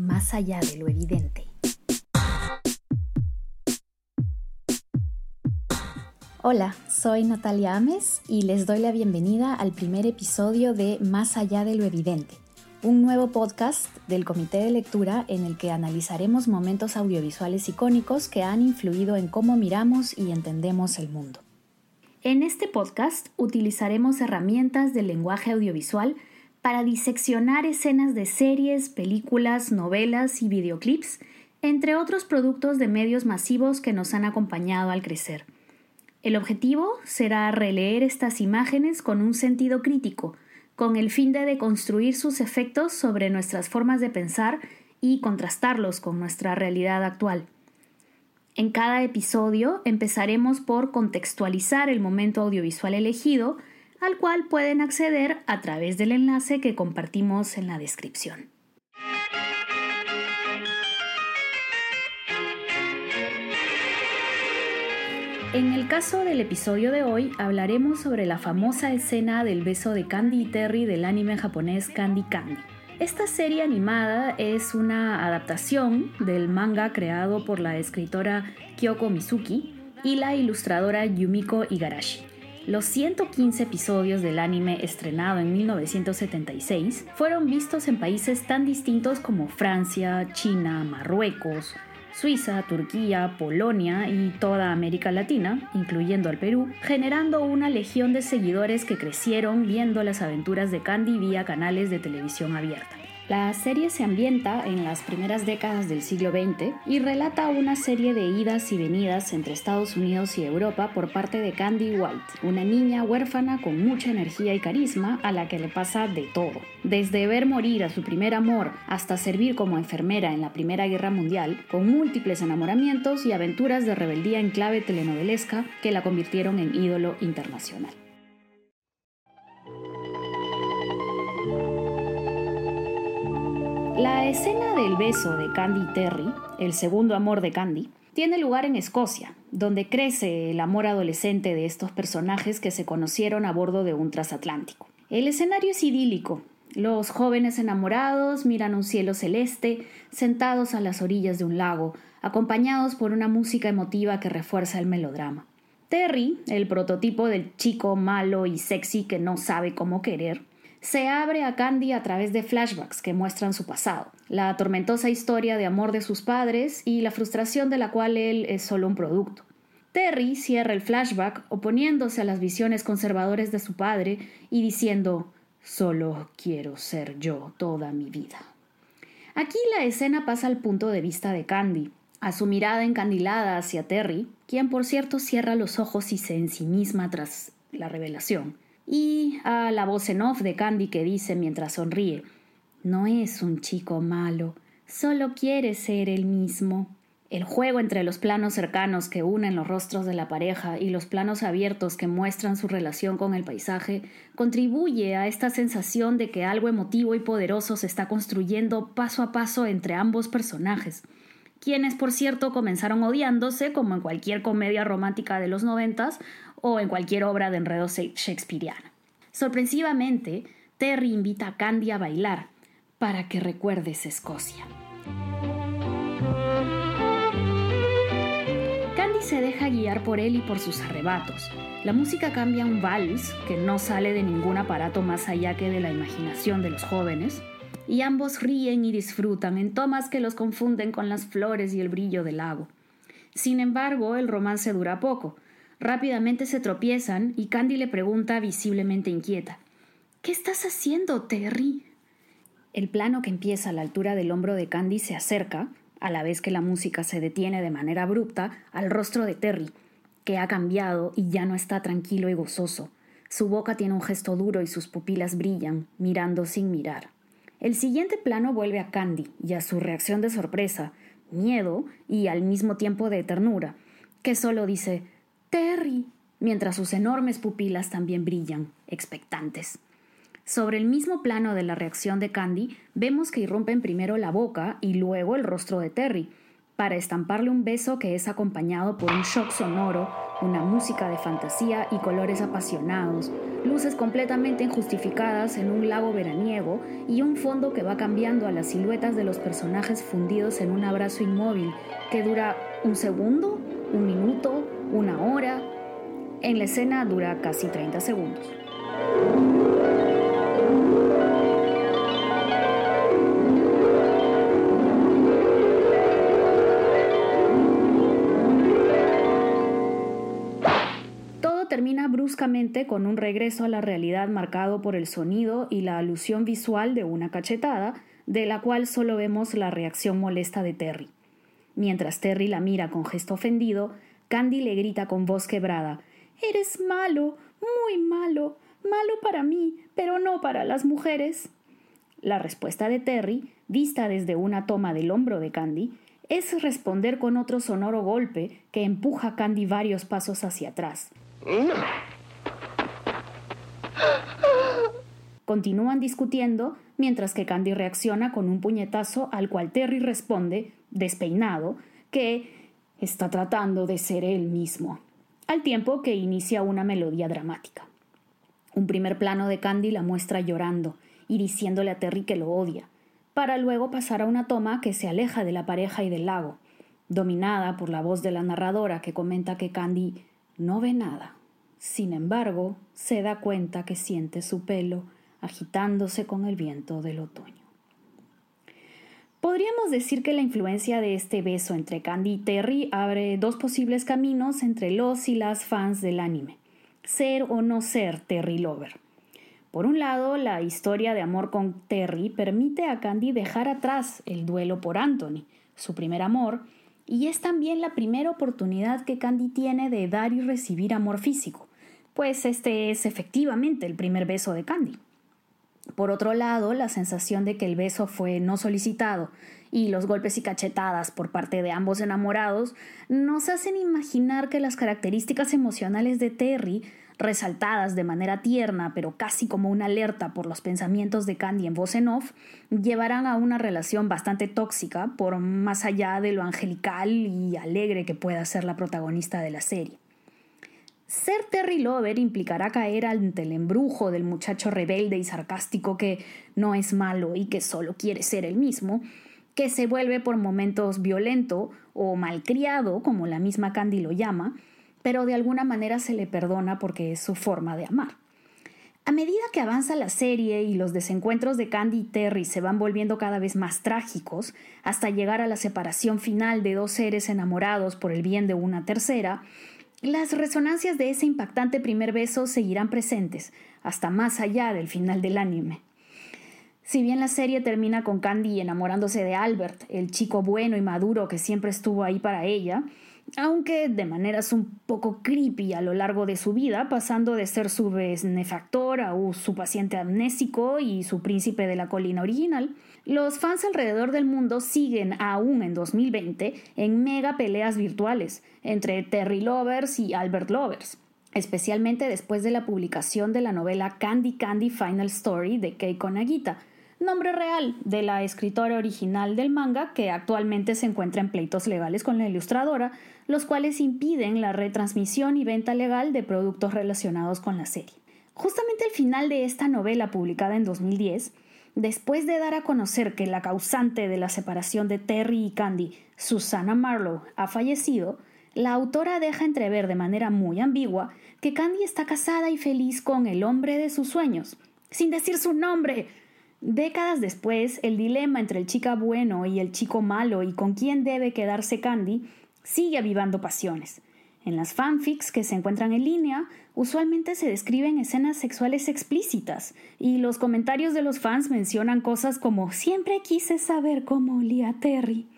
más allá de lo evidente. Hola, soy Natalia Ames y les doy la bienvenida al primer episodio de Más allá de lo evidente, un nuevo podcast del Comité de Lectura en el que analizaremos momentos audiovisuales icónicos que han influido en cómo miramos y entendemos el mundo. En este podcast utilizaremos herramientas del lenguaje audiovisual para diseccionar escenas de series, películas, novelas y videoclips, entre otros productos de medios masivos que nos han acompañado al crecer. El objetivo será releer estas imágenes con un sentido crítico, con el fin de deconstruir sus efectos sobre nuestras formas de pensar y contrastarlos con nuestra realidad actual. En cada episodio empezaremos por contextualizar el momento audiovisual elegido, al cual pueden acceder a través del enlace que compartimos en la descripción. En el caso del episodio de hoy hablaremos sobre la famosa escena del beso de Candy y Terry del anime japonés Candy Candy. Esta serie animada es una adaptación del manga creado por la escritora Kyoko Mizuki y la ilustradora Yumiko Igarashi. Los 115 episodios del anime estrenado en 1976 fueron vistos en países tan distintos como Francia, China, Marruecos, Suiza, Turquía, Polonia y toda América Latina, incluyendo al Perú, generando una legión de seguidores que crecieron viendo las aventuras de Candy vía canales de televisión abierta. La serie se ambienta en las primeras décadas del siglo XX y relata una serie de idas y venidas entre Estados Unidos y Europa por parte de Candy White, una niña huérfana con mucha energía y carisma a la que le pasa de todo. Desde ver morir a su primer amor hasta servir como enfermera en la Primera Guerra Mundial, con múltiples enamoramientos y aventuras de rebeldía en clave telenovelesca que la convirtieron en ídolo internacional. La escena del beso de Candy Terry, el segundo amor de Candy, tiene lugar en Escocia, donde crece el amor adolescente de estos personajes que se conocieron a bordo de un transatlántico. El escenario es idílico. Los jóvenes enamorados miran un cielo celeste, sentados a las orillas de un lago, acompañados por una música emotiva que refuerza el melodrama. Terry, el prototipo del chico malo y sexy que no sabe cómo querer, se abre a Candy a través de flashbacks que muestran su pasado, la tormentosa historia de amor de sus padres y la frustración de la cual él es solo un producto. Terry cierra el flashback oponiéndose a las visiones conservadoras de su padre y diciendo Solo quiero ser yo toda mi vida. Aquí la escena pasa al punto de vista de Candy, a su mirada encandilada hacia Terry, quien por cierto cierra los ojos y se ensimisma tras la revelación y a la voz en off de Candy que dice mientras sonríe, no es un chico malo, solo quiere ser el mismo. El juego entre los planos cercanos que unen los rostros de la pareja y los planos abiertos que muestran su relación con el paisaje contribuye a esta sensación de que algo emotivo y poderoso se está construyendo paso a paso entre ambos personajes, quienes por cierto comenzaron odiándose como en cualquier comedia romántica de los noventas o en cualquier obra de enredo shakespeariana. Sorpresivamente, Terry invita a Candy a bailar para que recuerdes Escocia. Candy se deja guiar por él y por sus arrebatos. La música cambia a un vals que no sale de ningún aparato más allá que de la imaginación de los jóvenes, y ambos ríen y disfrutan en tomas que los confunden con las flores y el brillo del lago. Sin embargo, el romance dura poco, Rápidamente se tropiezan y Candy le pregunta visiblemente inquieta ¿Qué estás haciendo, Terry? El plano que empieza a la altura del hombro de Candy se acerca, a la vez que la música se detiene de manera abrupta, al rostro de Terry, que ha cambiado y ya no está tranquilo y gozoso. Su boca tiene un gesto duro y sus pupilas brillan, mirando sin mirar. El siguiente plano vuelve a Candy y a su reacción de sorpresa, miedo y al mismo tiempo de ternura, que solo dice Terry, mientras sus enormes pupilas también brillan, expectantes. Sobre el mismo plano de la reacción de Candy, vemos que irrumpen primero la boca y luego el rostro de Terry, para estamparle un beso que es acompañado por un shock sonoro, una música de fantasía y colores apasionados, luces completamente injustificadas en un lago veraniego y un fondo que va cambiando a las siluetas de los personajes fundidos en un abrazo inmóvil que dura un segundo, un minuto, una hora. En la escena dura casi 30 segundos. Termina bruscamente con un regreso a la realidad marcado por el sonido y la alusión visual de una cachetada, de la cual solo vemos la reacción molesta de Terry. Mientras Terry la mira con gesto ofendido, Candy le grita con voz quebrada Eres malo, muy malo, malo para mí, pero no para las mujeres. La respuesta de Terry, vista desde una toma del hombro de Candy, es responder con otro sonoro golpe que empuja a Candy varios pasos hacia atrás. Continúan discutiendo mientras que Candy reacciona con un puñetazo al cual Terry responde, despeinado, que está tratando de ser él mismo, al tiempo que inicia una melodía dramática. Un primer plano de Candy la muestra llorando y diciéndole a Terry que lo odia, para luego pasar a una toma que se aleja de la pareja y del lago, dominada por la voz de la narradora que comenta que Candy no ve nada. Sin embargo, se da cuenta que siente su pelo agitándose con el viento del otoño. Podríamos decir que la influencia de este beso entre Candy y Terry abre dos posibles caminos entre los y las fans del anime. Ser o no ser Terry Lover. Por un lado, la historia de amor con Terry permite a Candy dejar atrás el duelo por Anthony, su primer amor, y es también la primera oportunidad que Candy tiene de dar y recibir amor físico, pues este es efectivamente el primer beso de Candy. Por otro lado, la sensación de que el beso fue no solicitado y los golpes y cachetadas por parte de ambos enamorados nos hacen imaginar que las características emocionales de Terry, resaltadas de manera tierna pero casi como una alerta por los pensamientos de Candy en voz en off, llevarán a una relación bastante tóxica por más allá de lo angelical y alegre que pueda ser la protagonista de la serie. Ser Terry Lover implicará caer ante el embrujo del muchacho rebelde y sarcástico que no es malo y que solo quiere ser el mismo, que se vuelve por momentos violento o malcriado, como la misma Candy lo llama, pero de alguna manera se le perdona porque es su forma de amar. A medida que avanza la serie y los desencuentros de Candy y Terry se van volviendo cada vez más trágicos, hasta llegar a la separación final de dos seres enamorados por el bien de una tercera, las resonancias de ese impactante primer beso seguirán presentes, hasta más allá del final del anime. Si bien la serie termina con Candy enamorándose de Albert, el chico bueno y maduro que siempre estuvo ahí para ella, aunque de maneras un poco creepy a lo largo de su vida, pasando de ser su benefactor a su paciente amnésico y su príncipe de la colina original, los fans alrededor del mundo siguen aún en 2020 en mega peleas virtuales entre Terry Lovers y Albert Lovers, especialmente después de la publicación de la novela Candy Candy Final Story de Keiko Nagita, nombre real de la escritora original del manga que actualmente se encuentra en pleitos legales con la ilustradora, los cuales impiden la retransmisión y venta legal de productos relacionados con la serie. Justamente al final de esta novela publicada en 2010, después de dar a conocer que la causante de la separación de Terry y Candy, Susana Marlowe, ha fallecido, la autora deja entrever de manera muy ambigua que Candy está casada y feliz con el hombre de sus sueños, sin decir su nombre, Décadas después, el dilema entre el chica bueno y el chico malo y con quién debe quedarse Candy sigue avivando pasiones. En las fanfics que se encuentran en línea, usualmente se describen escenas sexuales explícitas, y los comentarios de los fans mencionan cosas como siempre quise saber cómo olía Terry.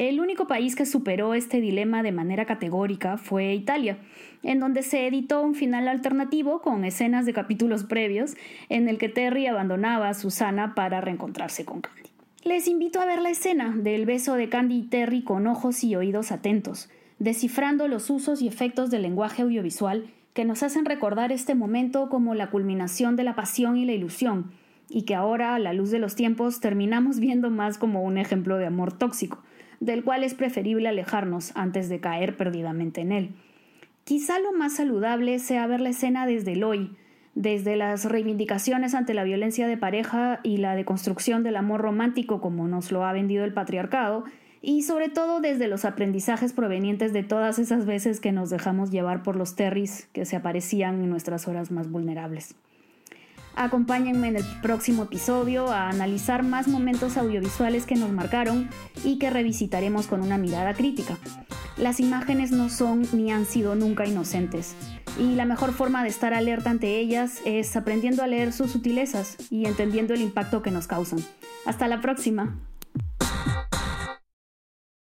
El único país que superó este dilema de manera categórica fue Italia, en donde se editó un final alternativo con escenas de capítulos previos en el que Terry abandonaba a Susana para reencontrarse con Candy. Les invito a ver la escena del beso de Candy y Terry con ojos y oídos atentos, descifrando los usos y efectos del lenguaje audiovisual que nos hacen recordar este momento como la culminación de la pasión y la ilusión, y que ahora, a la luz de los tiempos, terminamos viendo más como un ejemplo de amor tóxico, del cual es preferible alejarnos antes de caer perdidamente en él. Quizá lo más saludable sea ver la escena desde el hoy, desde las reivindicaciones ante la violencia de pareja y la deconstrucción del amor romántico como nos lo ha vendido el patriarcado, y sobre todo desde los aprendizajes provenientes de todas esas veces que nos dejamos llevar por los terris que se aparecían en nuestras horas más vulnerables. Acompáñenme en el próximo episodio a analizar más momentos audiovisuales que nos marcaron y que revisitaremos con una mirada crítica. Las imágenes no son ni han sido nunca inocentes, y la mejor forma de estar alerta ante ellas es aprendiendo a leer sus sutilezas y entendiendo el impacto que nos causan. Hasta la próxima.